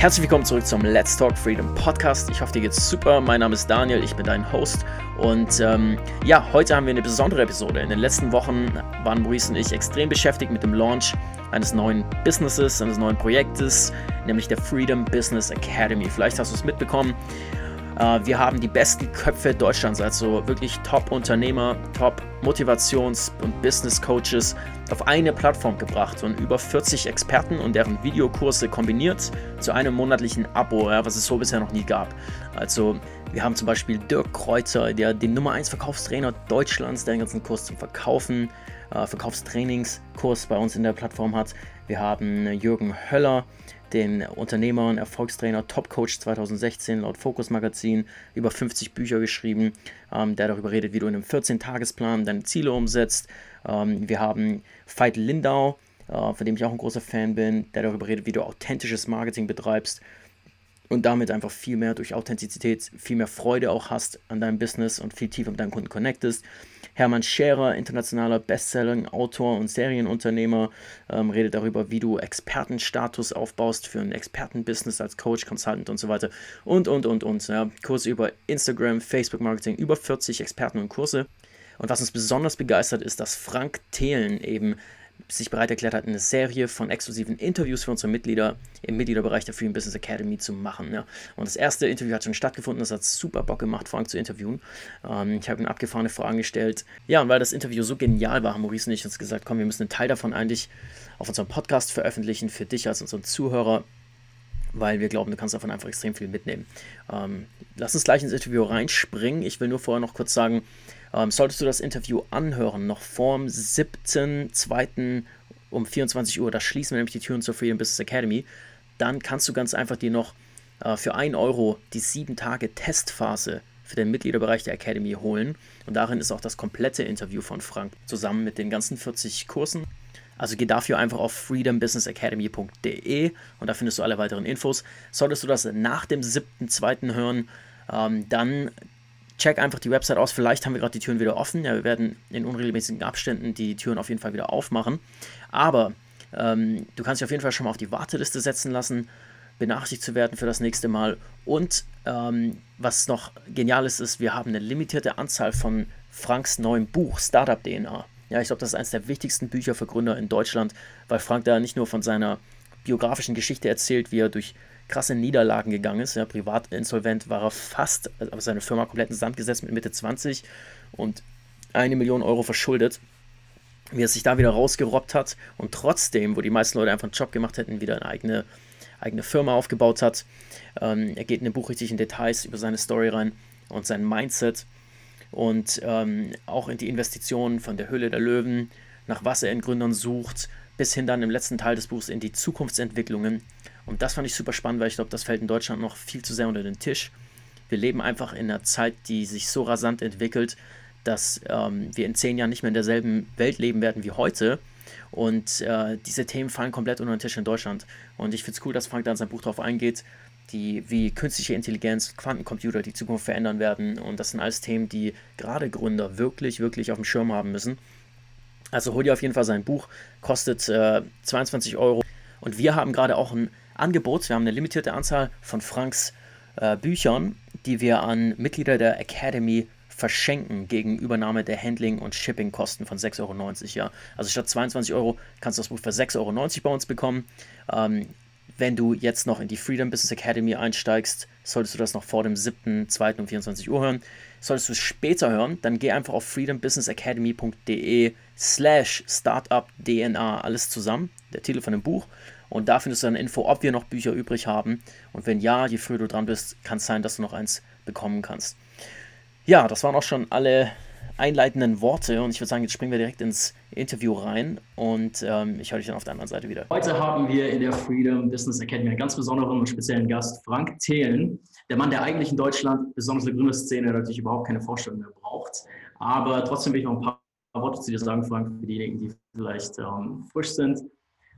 Herzlich willkommen zurück zum Let's Talk Freedom Podcast. Ich hoffe, dir geht's super. Mein Name ist Daniel, ich bin dein Host. Und ähm, ja, heute haben wir eine besondere Episode. In den letzten Wochen waren Maurice und ich extrem beschäftigt mit dem Launch eines neuen Businesses, eines neuen Projektes, nämlich der Freedom Business Academy. Vielleicht hast du es mitbekommen. Äh, wir haben die besten Köpfe Deutschlands, also wirklich Top-Unternehmer, Top-Motivations- und Business-Coaches auf eine Plattform gebracht und über 40 Experten und deren Videokurse kombiniert zu einem monatlichen Abo, was es so bisher noch nie gab. Also wir haben zum Beispiel Dirk Kreuzer, der den Nummer 1 Verkaufstrainer Deutschlands, der den ganzen Kurs zum Verkaufen, äh, Verkaufstrainingskurs bei uns in der Plattform hat. Wir haben Jürgen Höller, den Unternehmer und Erfolgstrainer Top Coach 2016 laut Focus Magazin, über 50 Bücher geschrieben, ähm, der darüber redet, wie du in einem 14-Tagesplan deine Ziele umsetzt. Ähm, wir haben Veit Lindau, äh, von dem ich auch ein großer Fan bin, der darüber redet, wie du authentisches Marketing betreibst und damit einfach viel mehr durch Authentizität, viel mehr Freude auch hast an deinem Business und viel tiefer mit deinen Kunden connectest. Hermann Scherer, internationaler Bestselling-Autor und Serienunternehmer, ähm, redet darüber, wie du Expertenstatus aufbaust für ein Expertenbusiness als Coach, Consultant und so weiter. Und, und, und, und. Ja. Kurse über Instagram, Facebook-Marketing, über 40 Experten und Kurse. Und was uns besonders begeistert, ist, dass Frank Thelen eben sich bereit erklärt hat, eine Serie von exklusiven Interviews für unsere Mitglieder im Mitgliederbereich der Freedom Business Academy zu machen. Ja. Und das erste Interview hat schon stattgefunden, das hat super Bock gemacht, Frank zu interviewen. Ähm, ich habe ihm abgefahrene Fragen gestellt. Ja, und weil das Interview so genial war, haben Maurice und ich uns gesagt, komm, wir müssen einen Teil davon eigentlich auf unserem Podcast veröffentlichen, für dich als unseren Zuhörer, weil wir glauben, du kannst davon einfach extrem viel mitnehmen. Ähm, lass uns gleich ins Interview reinspringen. Ich will nur vorher noch kurz sagen, ähm, solltest du das Interview anhören, noch vorm 7.2. um 24 Uhr, da schließen wir nämlich die Türen zur Freedom Business Academy, dann kannst du ganz einfach dir noch äh, für 1 Euro die 7 Tage Testphase für den Mitgliederbereich der Academy holen. Und darin ist auch das komplette Interview von Frank zusammen mit den ganzen 40 Kursen. Also geh dafür einfach auf freedombusinessacademy.de und da findest du alle weiteren Infos. Solltest du das nach dem 7.2. hören, ähm, dann check einfach die Website aus. Vielleicht haben wir gerade die Türen wieder offen. Ja, wir werden in unregelmäßigen Abständen die Türen auf jeden Fall wieder aufmachen. Aber ähm, du kannst dich auf jeden Fall schon mal auf die Warteliste setzen lassen, benachrichtigt zu werden für das nächste Mal. Und ähm, was noch genial ist, ist, wir haben eine limitierte Anzahl von Franks neuem Buch, Startup DNA. Ja, ich glaube, das ist eines der wichtigsten Bücher für Gründer in Deutschland, weil Frank da nicht nur von seiner biografischen Geschichte erzählt, wie er durch krasse Niederlagen gegangen ist. Ja, privat war er fast, also seine Firma komplett in Sand gesetzt mit Mitte 20 und eine Million Euro verschuldet. Wie er sich da wieder rausgerobbt hat und trotzdem, wo die meisten Leute einfach einen Job gemacht hätten, wieder eine eigene, eigene Firma aufgebaut hat. Ähm, er geht in dem Buch richtig in Details über seine Story rein und sein Mindset und ähm, auch in die Investitionen von der Höhle der Löwen, nach was er in Gründern sucht, bis hin dann im letzten Teil des Buchs in die Zukunftsentwicklungen und das fand ich super spannend, weil ich glaube, das fällt in Deutschland noch viel zu sehr unter den Tisch. Wir leben einfach in einer Zeit, die sich so rasant entwickelt, dass ähm, wir in zehn Jahren nicht mehr in derselben Welt leben werden wie heute. Und äh, diese Themen fallen komplett unter den Tisch in Deutschland. Und ich finde es cool, dass Frank da in seinem Buch drauf eingeht, die, wie künstliche Intelligenz, Quantencomputer die Zukunft verändern werden. Und das sind alles Themen, die gerade Gründer wirklich, wirklich auf dem Schirm haben müssen. Also hol dir auf jeden Fall sein Buch, kostet äh, 22 Euro. Und wir haben gerade auch ein Angebot. Wir haben eine limitierte Anzahl von Franks äh, Büchern, die wir an Mitglieder der Academy verschenken gegen Übernahme der Handling- und Shipping-Kosten von 6,90 Euro. Ja. Also statt 22 Euro kannst du das Buch für 6,90 Euro bei uns bekommen. Ähm, wenn du jetzt noch in die Freedom Business Academy einsteigst, solltest du das noch vor dem 7.2. um 24 Uhr hören. Solltest du es später hören, dann geh einfach auf freedombusinessacademy.de slash startupdna, alles zusammen, der Titel von dem Buch. Und da findest du dann Info, ob wir noch Bücher übrig haben. Und wenn ja, je früher du dran bist, kann es sein, dass du noch eins bekommen kannst. Ja, das waren auch schon alle einleitenden Worte und ich würde sagen, jetzt springen wir direkt ins Interview rein und ähm, ich höre dich dann auf der anderen Seite wieder. Heute haben wir in der Freedom Business Academy einen ganz besonderen und speziellen Gast, Frank Thelen, der Mann, der eigentlich in Deutschland, besonders in der Gründerszene, natürlich überhaupt keine Vorstellung mehr braucht. Aber trotzdem will ich noch ein paar Worte zu dir sagen, Frank, für diejenigen, die vielleicht ähm, frisch sind.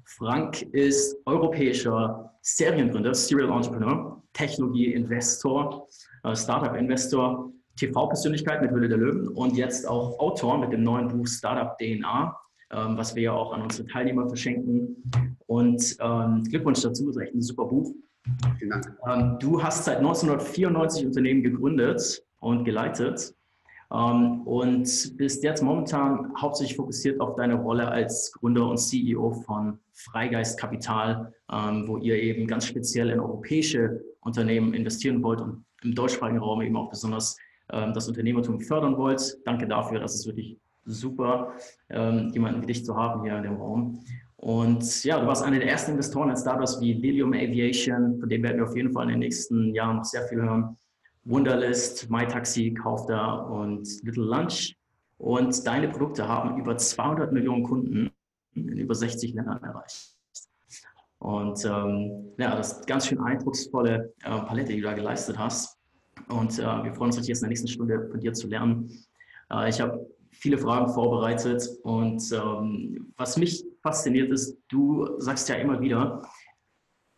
Frank ist europäischer Seriengründer, Serial Entrepreneur, Technologie-Investor, äh, Startup-Investor, TV-Persönlichkeit mit Hülle der Löwen und jetzt auch Autor mit dem neuen Buch Startup DNA, ähm, was wir ja auch an unsere Teilnehmer verschenken. Und ähm, Glückwunsch dazu, ist echt ein super Buch. Vielen Dank. Ähm, du hast seit 1994 Unternehmen gegründet und geleitet und bist jetzt momentan hauptsächlich fokussiert auf deine Rolle als Gründer und CEO von Freigeist Kapital, ähm, wo ihr eben ganz speziell in europäische Unternehmen investieren wollt und im deutschsprachigen Raum eben auch besonders ähm, das Unternehmertum fördern wollt. Danke dafür, das ist wirklich super, jemanden wie dich zu haben hier in dem Raum. Und ja, du warst einer der ersten Investoren in Startups wie Lilium Aviation, von dem werden wir auf jeden Fall in den nächsten Jahren noch sehr viel hören. Wunderlist, MyTaxi, Kaufda und Little Lunch. Und deine Produkte haben über 200 Millionen Kunden in über 60 Ländern erreicht. Und ähm, ja, das ist ganz schön eindrucksvolle äh, Palette, die du da geleistet hast. Und äh, wir freuen uns natürlich jetzt in der nächsten Stunde von dir zu lernen. Äh, ich habe viele Fragen vorbereitet und ähm, was mich fasziniert ist, du sagst ja immer wieder,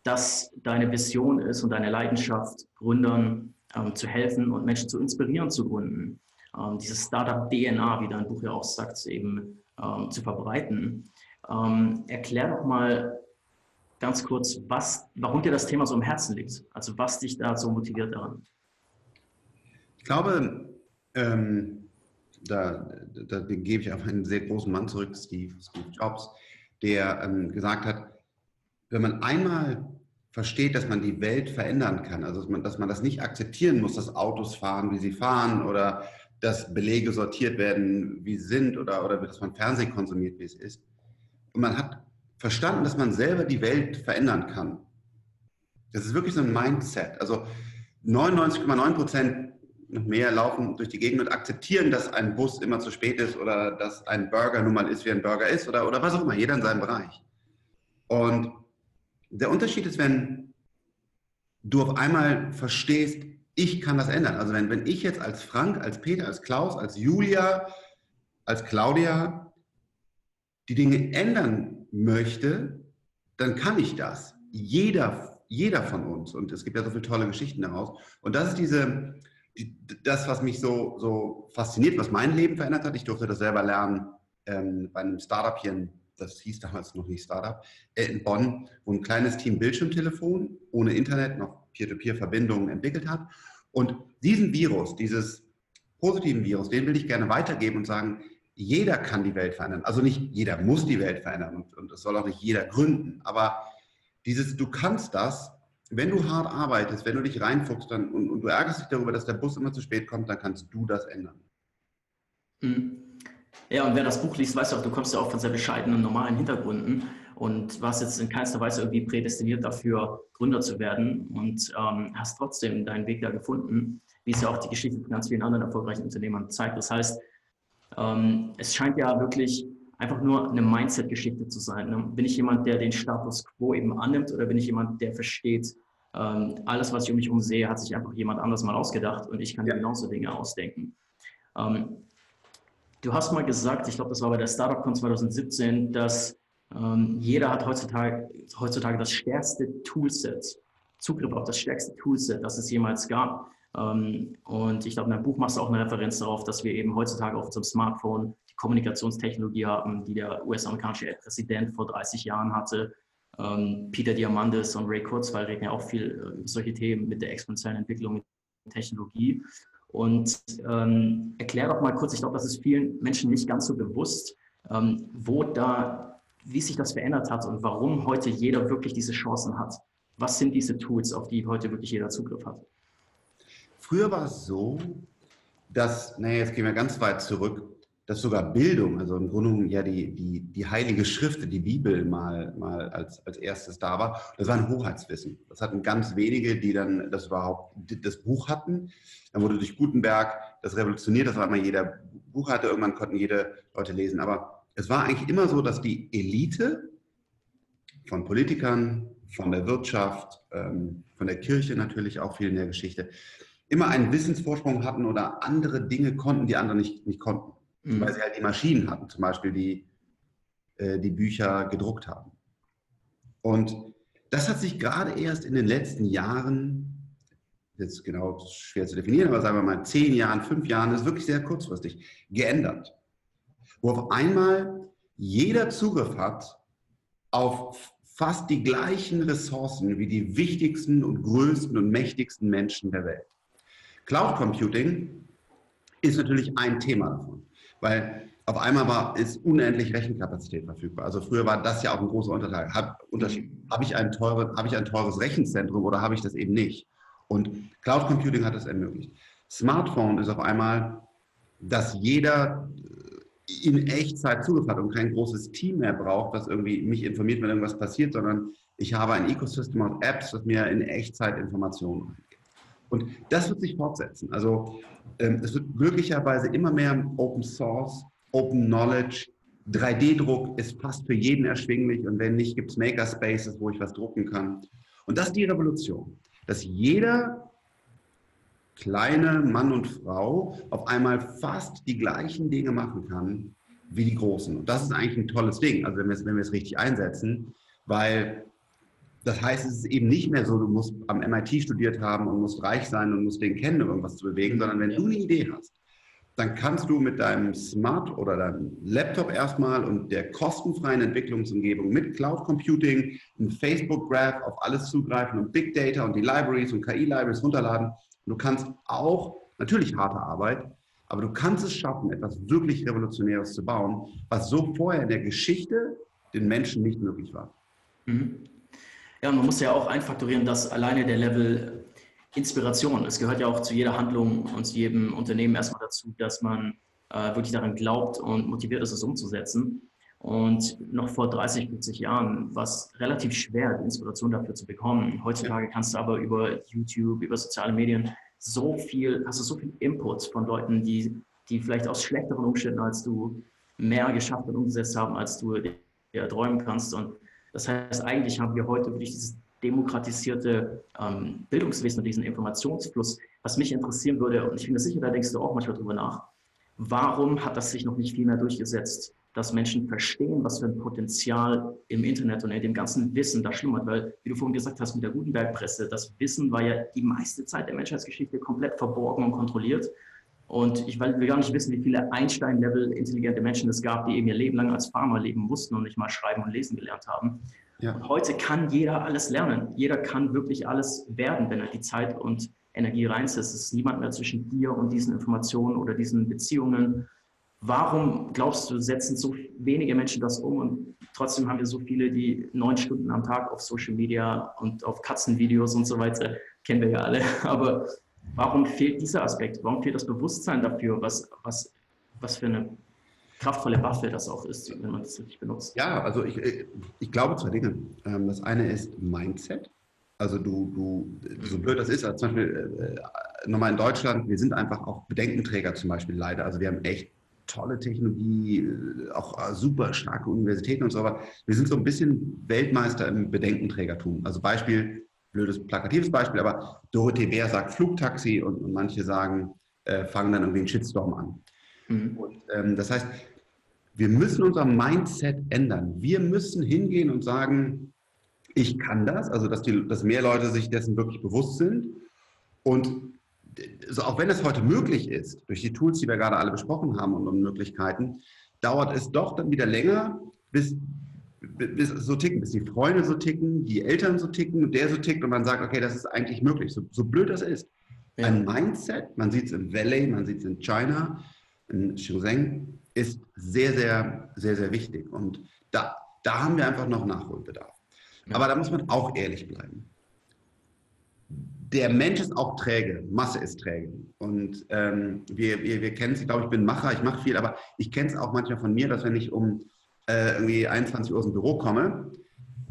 dass deine Vision ist und deine Leidenschaft, Gründern ähm, zu helfen und Menschen zu inspirieren zu gründen. Ähm, dieses Startup-DNA, wie dein Buch ja auch sagt, eben ähm, zu verbreiten. Ähm, erklär doch mal ganz kurz, was, warum dir das Thema so im Herzen liegt. Also was dich da so motiviert daran? Ich glaube, ähm, da, da, da, gebe ich auf einen sehr großen Mann zurück, Steve, Steve Jobs, der ähm, gesagt hat, wenn man einmal versteht, dass man die Welt verändern kann. Also dass man, dass man das nicht akzeptieren muss, dass Autos fahren, wie sie fahren oder dass Belege sortiert werden, wie sie sind oder, oder dass man Fernsehen konsumiert, wie es ist. Und man hat verstanden, dass man selber die Welt verändern kann. Das ist wirklich so ein Mindset. Also 99,9 Prozent noch mehr laufen durch die Gegend und akzeptieren, dass ein Bus immer zu spät ist oder dass ein Burger nun mal ist, wie ein Burger ist oder, oder was auch immer, jeder in seinem Bereich. Und der Unterschied ist, wenn du auf einmal verstehst, ich kann das ändern. Also wenn, wenn ich jetzt als Frank, als Peter, als Klaus, als Julia, als Claudia die Dinge ändern möchte, dann kann ich das. Jeder, jeder von uns. Und es gibt ja so viele tolle Geschichten daraus. Und das ist diese, die, das, was mich so, so fasziniert, was mein Leben verändert hat. Ich durfte das selber lernen ähm, bei einem Startup hier in das hieß damals noch nicht Startup, äh, in Bonn, wo ein kleines Team Bildschirmtelefon ohne Internet noch Peer-to-Peer-Verbindungen entwickelt hat. Und diesen Virus, dieses positiven Virus, den will ich gerne weitergeben und sagen, jeder kann die Welt verändern. Also nicht jeder muss die Welt verändern und, und das soll auch nicht jeder gründen. Aber dieses, du kannst das, wenn du hart arbeitest, wenn du dich reinfuchst dann, und, und du ärgerst dich darüber, dass der Bus immer zu spät kommt, dann kannst du das ändern. Mhm. Ja, und wer das Buch liest, weiß auch, du kommst ja auch von sehr bescheidenen, normalen Hintergründen und warst jetzt in keinster Weise irgendwie prädestiniert dafür, Gründer zu werden und ähm, hast trotzdem deinen Weg da gefunden, wie es ja auch die Geschichte von ganz vielen anderen erfolgreichen Unternehmern zeigt. Das heißt, ähm, es scheint ja wirklich einfach nur eine Mindset-Geschichte zu sein. Ne? Bin ich jemand, der den Status quo eben annimmt oder bin ich jemand, der versteht, ähm, alles, was ich um mich herum sehe, hat sich einfach jemand anders mal ausgedacht und ich kann ja. genauso Dinge ausdenken. Ähm, Du hast mal gesagt, ich glaube, das war bei der StartupCon 2017, dass ähm, jeder hat heutzutage, heutzutage das stärkste Toolset, Zugriff auf das stärkste Toolset, das es jemals gab. Ähm, und ich glaube, in deinem Buch machst du auch eine Referenz darauf, dass wir eben heutzutage auf unserem Smartphone die Kommunikationstechnologie haben, die der US-amerikanische Präsident vor 30 Jahren hatte. Ähm, Peter Diamandis und Ray Kurzweil reden ja auch viel äh, über solche Themen mit der exponentiellen Entwicklung der Technologie. Und ähm, erklär doch mal kurz, ich glaube, das ist vielen Menschen nicht ganz so bewusst, ähm, wo da, wie sich das verändert hat und warum heute jeder wirklich diese Chancen hat. Was sind diese Tools, auf die heute wirklich jeder Zugriff hat? Früher war es so, dass, naja, jetzt gehen wir ganz weit zurück, dass sogar Bildung, also im Grunde genommen ja die, die, die heilige Schrift, die Bibel mal, mal als, als erstes da war. Das war ein Hoheitswissen. Das hatten ganz wenige, die dann das überhaupt, das Buch hatten. Dann wurde durch Gutenberg das revolutioniert, das war immer jeder Buch hatte, irgendwann konnten jede Leute lesen. Aber es war eigentlich immer so, dass die Elite von Politikern, von der Wirtschaft, ähm, von der Kirche natürlich auch viel in der Geschichte, immer einen Wissensvorsprung hatten oder andere Dinge konnten, die andere nicht, nicht konnten mhm. weil sie halt die Maschinen hatten, zum Beispiel, die äh, die Bücher gedruckt haben. Und das hat sich gerade erst in den letzten Jahren, jetzt genau schwer zu definieren, aber sagen wir mal zehn Jahren, fünf Jahren, das ist wirklich sehr kurzfristig, geändert. Wo auf einmal jeder Zugriff hat auf fast die gleichen Ressourcen wie die wichtigsten und größten und mächtigsten Menschen der Welt. Cloud Computing ist natürlich ein Thema davon, weil auf einmal war, ist unendlich Rechenkapazität verfügbar. Also früher war das ja auch ein großer Unterteil. Hab, Unterschied. Habe ich, ein teure, habe ich ein teures Rechenzentrum oder habe ich das eben nicht? Und Cloud Computing hat das ermöglicht. Smartphone ist auf einmal, dass jeder äh, in Echtzeit Zugriff hat und kein großes Team mehr braucht, das irgendwie mich informiert, wenn irgendwas passiert, sondern ich habe ein Ecosystem of Apps, das mir in Echtzeit Informationen gibt. Und das wird sich fortsetzen. Also ähm, es wird glücklicherweise immer mehr Open Source Open Knowledge. 3D-Druck ist fast für jeden erschwinglich und wenn nicht, gibt es Makerspaces, wo ich was drucken kann. Und das ist die Revolution, dass jeder kleine Mann und Frau auf einmal fast die gleichen Dinge machen kann wie die Großen. Und das ist eigentlich ein tolles Ding, also wenn wir es, wenn wir es richtig einsetzen, weil das heißt, es ist eben nicht mehr so, du musst am MIT studiert haben und musst reich sein und musst den kennen, um irgendwas zu bewegen, sondern wenn du eine Idee hast, dann kannst du mit deinem Smart oder deinem Laptop erstmal und der kostenfreien Entwicklungsumgebung mit Cloud Computing, ein Facebook Graph auf alles zugreifen und Big Data und die Libraries und KI-Libraries runterladen. Und du kannst auch, natürlich harte Arbeit, aber du kannst es schaffen, etwas wirklich Revolutionäres zu bauen, was so vorher in der Geschichte den Menschen nicht möglich war. Mhm. Ja, und man muss ja auch einfaktorieren, dass alleine der Level Inspiration. Es gehört ja auch zu jeder Handlung und zu jedem Unternehmen erstmal dazu, dass man äh, wirklich daran glaubt und motiviert ist, es umzusetzen. Und noch vor 30, 40 Jahren war es relativ schwer, Inspiration dafür zu bekommen. Heutzutage kannst du aber über YouTube, über soziale Medien so viel, hast du so viel Input von Leuten, die, die vielleicht aus schlechteren Umständen als du mehr geschafft und umgesetzt haben, als du dir träumen kannst. Und das heißt, eigentlich haben wir heute wirklich dieses demokratisierte ähm, Bildungswesen und diesen Informationsfluss. Was mich interessieren würde, und ich bin mir sicher, da denkst du auch manchmal drüber nach, warum hat das sich noch nicht viel mehr durchgesetzt, dass Menschen verstehen, was für ein Potenzial im Internet und in dem ganzen Wissen da schlummert? Weil, wie du vorhin gesagt hast, mit der Gutenberg-Presse, das Wissen war ja die meiste Zeit der Menschheitsgeschichte komplett verborgen und kontrolliert. Und ich will gar nicht wissen, wie viele Einstein-Level intelligente Menschen es gab, die eben ihr Leben lang als Farmer leben mussten und nicht mal schreiben und lesen gelernt haben. Ja. heute kann jeder alles lernen. Jeder kann wirklich alles werden, wenn er die Zeit und Energie reinsetzt. Es ist niemand mehr zwischen dir und diesen Informationen oder diesen Beziehungen. Warum glaubst du, setzen so wenige Menschen das um und trotzdem haben wir so viele, die neun Stunden am Tag auf Social Media und auf Katzenvideos und so weiter, kennen wir ja alle. Aber warum fehlt dieser Aspekt? Warum fehlt das Bewusstsein dafür, was, was, was für eine kraftvolle Waffe das auch ist, wenn man das richtig benutzt. Ja, also ich, äh, ich glaube zwei Dinge. Ähm, das eine ist Mindset. Also du, du, so blöd das ist, also zum Beispiel äh, nochmal in Deutschland, wir sind einfach auch Bedenkenträger zum Beispiel leider. Also wir haben echt tolle Technologie, äh, auch super starke Universitäten und so, aber wir sind so ein bisschen Weltmeister im Bedenkenträgertum. Also Beispiel, blödes plakatives Beispiel, aber Dorothee Bär sagt Flugtaxi und, und manche sagen, äh, fangen dann irgendwie einen Shitstorm an. Mhm. Und, ähm, das heißt, wir müssen unser Mindset ändern. Wir müssen hingehen und sagen, ich kann das, also dass, die, dass mehr Leute sich dessen wirklich bewusst sind. Und also auch wenn es heute möglich ist, durch die Tools, die wir gerade alle besprochen haben und, und Möglichkeiten, dauert es doch dann wieder länger, bis, bis so ticken, bis die Freunde so ticken, die Eltern so ticken, der so tickt und man sagt, okay, das ist eigentlich möglich, so, so blöd das ist. Ja. Ein Mindset, man sieht es im Valley, man sieht es in China, in Shenzhen, ist sehr, sehr, sehr, sehr wichtig. Und da, da haben wir einfach noch Nachholbedarf. Ja. Aber da muss man auch ehrlich bleiben. Der Mensch ist auch träge, Masse ist träge. Und ähm, wir, wir, wir kennen es, ich glaube, ich bin Macher, ich mache viel, aber ich kenne es auch manchmal von mir, dass wenn ich um äh, irgendwie 21 Uhr aus dem Büro komme,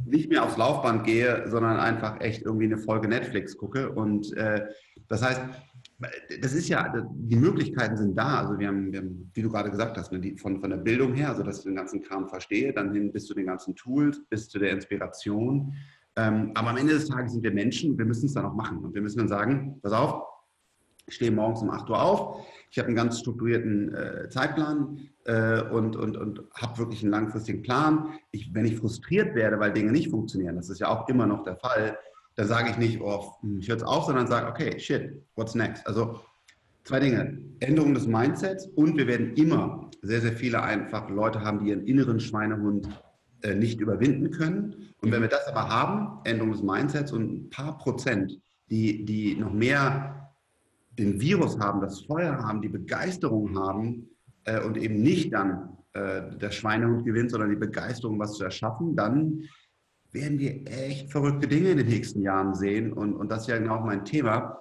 nicht mehr aufs Laufband gehe, sondern einfach echt irgendwie eine Folge Netflix gucke. Und äh, das heißt, das ist ja, die Möglichkeiten sind da. Also wir haben, wir haben wie du gerade gesagt hast, ne, von, von der Bildung her, also dass ich den ganzen Kram verstehe, dann hin bis zu den ganzen Tools, bis zu der Inspiration. Ähm, aber am Ende des Tages sind wir Menschen, wir müssen es dann auch machen. Und wir müssen dann sagen, pass auf, ich stehe morgens um 8 Uhr auf, ich habe einen ganz strukturierten äh, Zeitplan äh, und, und, und habe wirklich einen langfristigen Plan. Ich, wenn ich frustriert werde, weil Dinge nicht funktionieren, das ist ja auch immer noch der Fall, da sage ich nicht, oh, ich höre es auf, sondern sage, okay, shit, what's next? Also zwei Dinge. Änderung des Mindsets und wir werden immer sehr, sehr viele einfach Leute haben, die ihren inneren Schweinehund äh, nicht überwinden können. Und wenn wir das aber haben, Änderung des Mindsets und ein paar Prozent, die, die noch mehr den Virus haben, das Feuer haben, die Begeisterung haben äh, und eben nicht dann äh, der Schweinehund gewinnt, sondern die Begeisterung, was zu erschaffen, dann werden wir echt verrückte Dinge in den nächsten Jahren sehen. Und, und das ist ja genau mein Thema.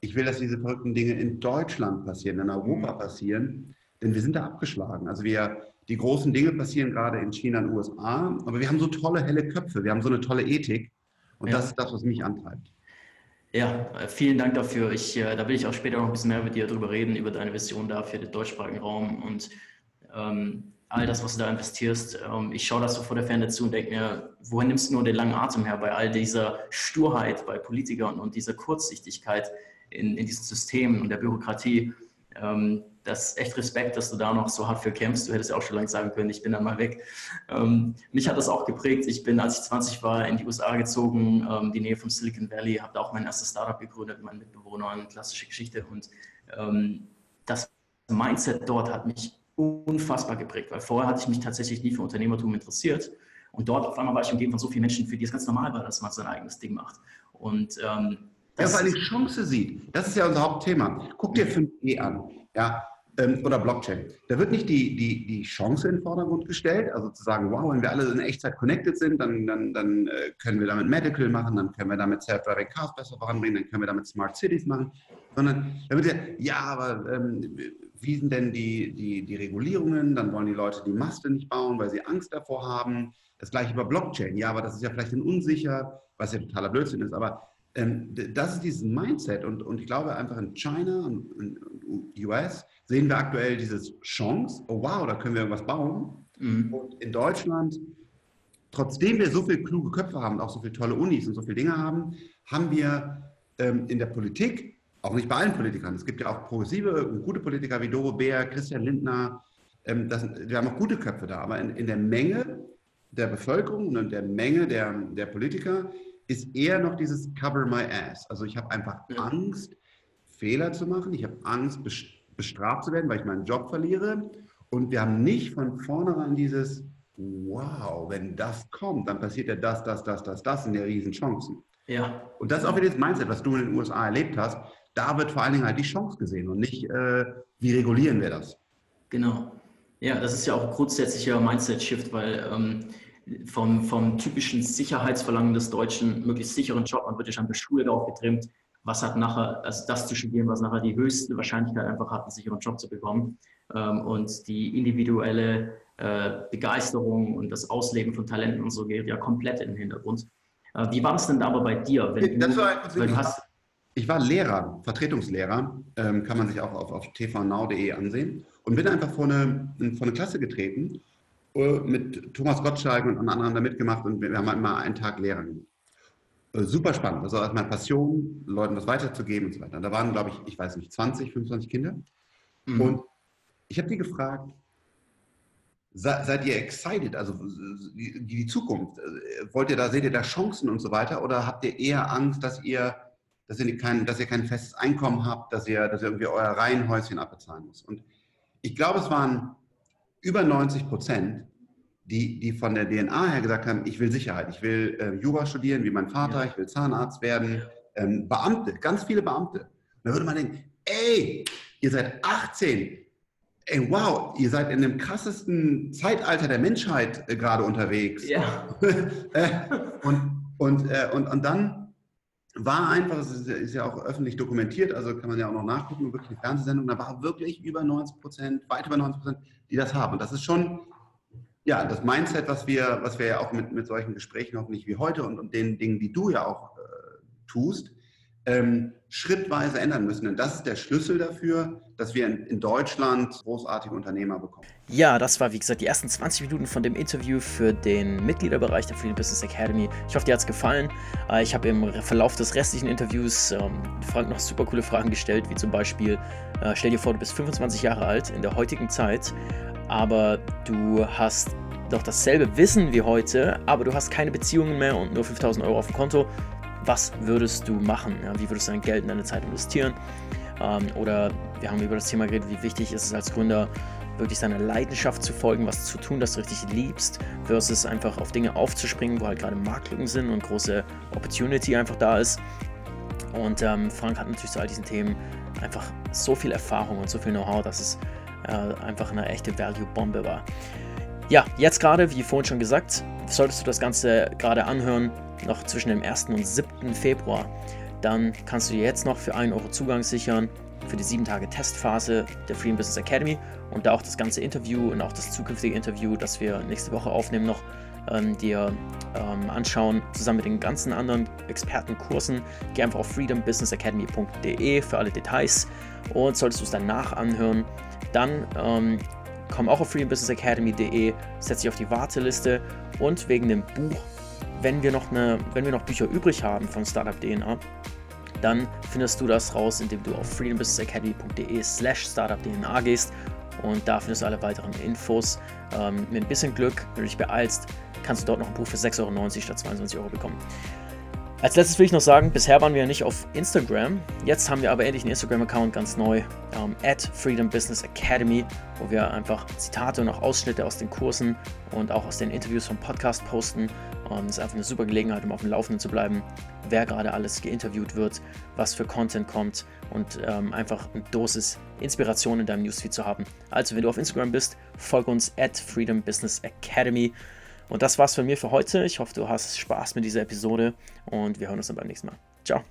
Ich will, dass diese verrückten Dinge in Deutschland passieren, in Europa passieren, denn wir sind da abgeschlagen. Also wir, die großen Dinge passieren gerade in China und USA, aber wir haben so tolle, helle Köpfe, wir haben so eine tolle Ethik und ja. das ist das, was mich antreibt. Ja, vielen Dank dafür. Ich, äh, da will ich auch später noch ein bisschen mehr mit dir darüber reden, über deine Vision da für den deutschsprachigen Raum und ähm, all das, was du da investierst. Ähm, ich schaue das so vor der Ferne zu und denke mir, woher nimmst du nur den langen Atem her bei all dieser Sturheit bei Politikern und dieser Kurzsichtigkeit in, in diesen Systemen und der Bürokratie? Ähm, das ist echt Respekt, dass du da noch so hart für kämpfst. Du hättest ja auch schon lange sagen können, ich bin dann mal weg. Ähm, mich hat das auch geprägt. Ich bin, als ich 20 war, in die USA gezogen, ähm, die Nähe vom Silicon Valley, habe da auch mein erstes Startup gegründet, mit meinen Mitbewohnern, klassische Geschichte. Und ähm, das Mindset dort hat mich unfassbar geprägt, weil vorher hatte ich mich tatsächlich nie für Unternehmertum interessiert. Und dort auf einmal war ich umgeben von so vielen Menschen, für die es ganz normal war, dass man sein eigenes Ding macht. Und ähm, das ja, weil die Chance sieht. Das ist ja unser Hauptthema. Guck dir 5G an. Ja, ähm, oder Blockchain. Da wird nicht die, die, die Chance in den Vordergrund gestellt, also zu sagen, wow, wenn wir alle in Echtzeit connected sind, dann, dann, dann äh, können wir damit Medical machen, dann können wir damit Self-Driving Cars besser voranbringen, dann können wir damit Smart Cities machen, sondern da wird ja, ja, aber ähm, wie sind denn die, die, die Regulierungen? Dann wollen die Leute die Maste nicht bauen, weil sie Angst davor haben. Das gleiche über Blockchain. Ja, aber das ist ja vielleicht unsicher, was ja totaler Blödsinn ist, aber ähm, das ist dieses Mindset und, und ich glaube einfach in China und US sehen wir aktuell diese Chance, oh wow, da können wir irgendwas bauen. Mhm. Und in Deutschland, trotzdem wir so viele kluge Köpfe haben, auch so viele tolle Unis und so viele Dinge haben, haben wir ähm, in der Politik, auch nicht bei allen Politikern, es gibt ja auch progressive und gute Politiker wie Doro Bär, Christian Lindner, ähm, das, wir haben auch gute Köpfe da, aber in, in der Menge der Bevölkerung und in der Menge der, der Politiker ist eher noch dieses Cover my ass. Also ich habe einfach ja. Angst, Fehler zu machen. Ich habe Angst, bestraft zu werden, weil ich meinen Job verliere. Und wir haben nicht von vornherein dieses, wow, wenn das kommt, dann passiert ja das, das, das, das, das sind ja Riesenchancen. Ja. Und das ist auch wieder das Mindset, was du in den USA erlebt hast. Da wird vor allen Dingen halt die Chance gesehen und nicht, äh, wie regulieren wir das. Genau. Ja, das ist ja auch ein grundsätzlicher Mindset-Shift, weil ähm, vom, vom typischen Sicherheitsverlangen des Deutschen, möglichst sicheren Job, man wird ja schon beschult, aufgetrimmt, was hat nachher, also das zu studieren, was nachher die höchste Wahrscheinlichkeit einfach hat, einen sicheren Job zu bekommen. Ähm, und die individuelle äh, Begeisterung und das Ausleben von Talenten und so geht ja komplett in den Hintergrund. Äh, wie war es denn da aber bei dir? Wenn du, weil du hast ich war Lehrer, Vertretungslehrer, ähm, kann man sich auch auf, auf tvnow.de ansehen und bin einfach vor eine, vor eine Klasse getreten äh, mit Thomas Gottschalk und anderen da mitgemacht und wir haben halt mal einen Tag Lehrer gemacht. Äh, super spannend. Das war meine Passion, Leuten was weiterzugeben und so weiter. Und da waren, glaube ich, ich weiß nicht, 20, 25 Kinder. Mhm. Und ich habe die gefragt, seid ihr excited, also die, die Zukunft? Äh, wollt ihr da, seht ihr da Chancen und so weiter? Oder habt ihr eher Angst, dass ihr, dass ihr, kein, dass ihr kein festes Einkommen habt, dass ihr, dass ihr irgendwie euer Reihenhäuschen abbezahlen müsst? Und ich glaube, es waren über 90 Prozent, die, die von der DNA her gesagt haben, ich will Sicherheit, ich will äh, Jura studieren wie mein Vater, ja. ich will Zahnarzt werden, ähm, Beamte, ganz viele Beamte. Und da würde man denken, ey, ihr seid 18, ey, wow, ihr seid in dem krassesten Zeitalter der Menschheit äh, gerade unterwegs. Ja. äh, und, und, äh, und, und dann war einfach, es ist, ist, ja auch öffentlich dokumentiert, also kann man ja auch noch nachgucken, wirklich eine Fernsehsendung, da war wirklich über 90 Prozent, weit über 90 Prozent, die das haben. Und das ist schon ja, das Mindset, was wir, was wir ja auch mit, mit solchen Gesprächen hoffentlich wie heute und, und den Dingen, die du ja auch äh, tust, ähm, schrittweise ändern müssen. Und das ist der Schlüssel dafür, dass wir in, in, Deutschland großartige Unternehmer bekommen. Ja, das war wie gesagt die ersten 20 Minuten von dem Interview für den Mitgliederbereich der Freedom Business Academy. Ich hoffe, dir hat es gefallen. Äh, ich habe im Verlauf des restlichen Interviews ähm, Frank noch super coole Fragen gestellt, wie zum Beispiel, äh, stell dir vor, du bist 25 Jahre alt in der heutigen Zeit aber du hast doch dasselbe Wissen wie heute, aber du hast keine Beziehungen mehr und nur 5000 Euro auf dem Konto. Was würdest du machen? Ja, wie würdest du dein Geld und deine Zeit investieren? Ähm, oder wir haben über das Thema geredet, wie wichtig ist es als Gründer, wirklich deiner Leidenschaft zu folgen, was zu tun, das du richtig liebst, versus einfach auf Dinge aufzuspringen, wo halt gerade Marktlücken sind und große Opportunity einfach da ist. Und ähm, Frank hat natürlich zu all diesen Themen einfach so viel Erfahrung und so viel Know-how, dass es äh, einfach eine echte Value-Bombe war. Ja, jetzt gerade, wie vorhin schon gesagt, solltest du das Ganze gerade anhören, noch zwischen dem 1. und 7. Februar, dann kannst du dir jetzt noch für 1 Euro Zugang sichern für die 7 Tage Testphase der Freedom Business Academy und da auch das ganze Interview und auch das zukünftige Interview, das wir nächste Woche aufnehmen, noch ähm, dir ähm, anschauen, zusammen mit den ganzen anderen Expertenkursen. Geh einfach auf freedombusinessacademy.de für alle Details und solltest du es danach anhören, dann ähm, komm auch auf freedombusinessacademy.de, setz dich auf die Warteliste und wegen dem Buch, wenn wir noch, eine, wenn wir noch Bücher übrig haben von Startup DNA, dann findest du das raus, indem du auf freedombusinessacademy.de slash startupdna gehst und da findest du alle weiteren Infos. Ähm, mit ein bisschen Glück, wenn du dich beeilst, kannst du dort noch ein Buch für 6,90 Euro statt 22 Euro bekommen. Als letztes will ich noch sagen, bisher waren wir nicht auf Instagram. Jetzt haben wir aber endlich einen Instagram-Account ganz neu, ähm, at Freedom Business Academy, wo wir einfach Zitate und auch Ausschnitte aus den Kursen und auch aus den Interviews vom Podcast posten. Es ist einfach eine super Gelegenheit, um auf dem Laufenden zu bleiben, wer gerade alles geinterviewt wird, was für Content kommt und ähm, einfach eine Dosis Inspiration in deinem Newsfeed zu haben. Also, wenn du auf Instagram bist, folge uns at Freedom Business Academy. Und das war's von mir für heute. Ich hoffe, du hast Spaß mit dieser Episode und wir hören uns dann beim nächsten Mal. Ciao.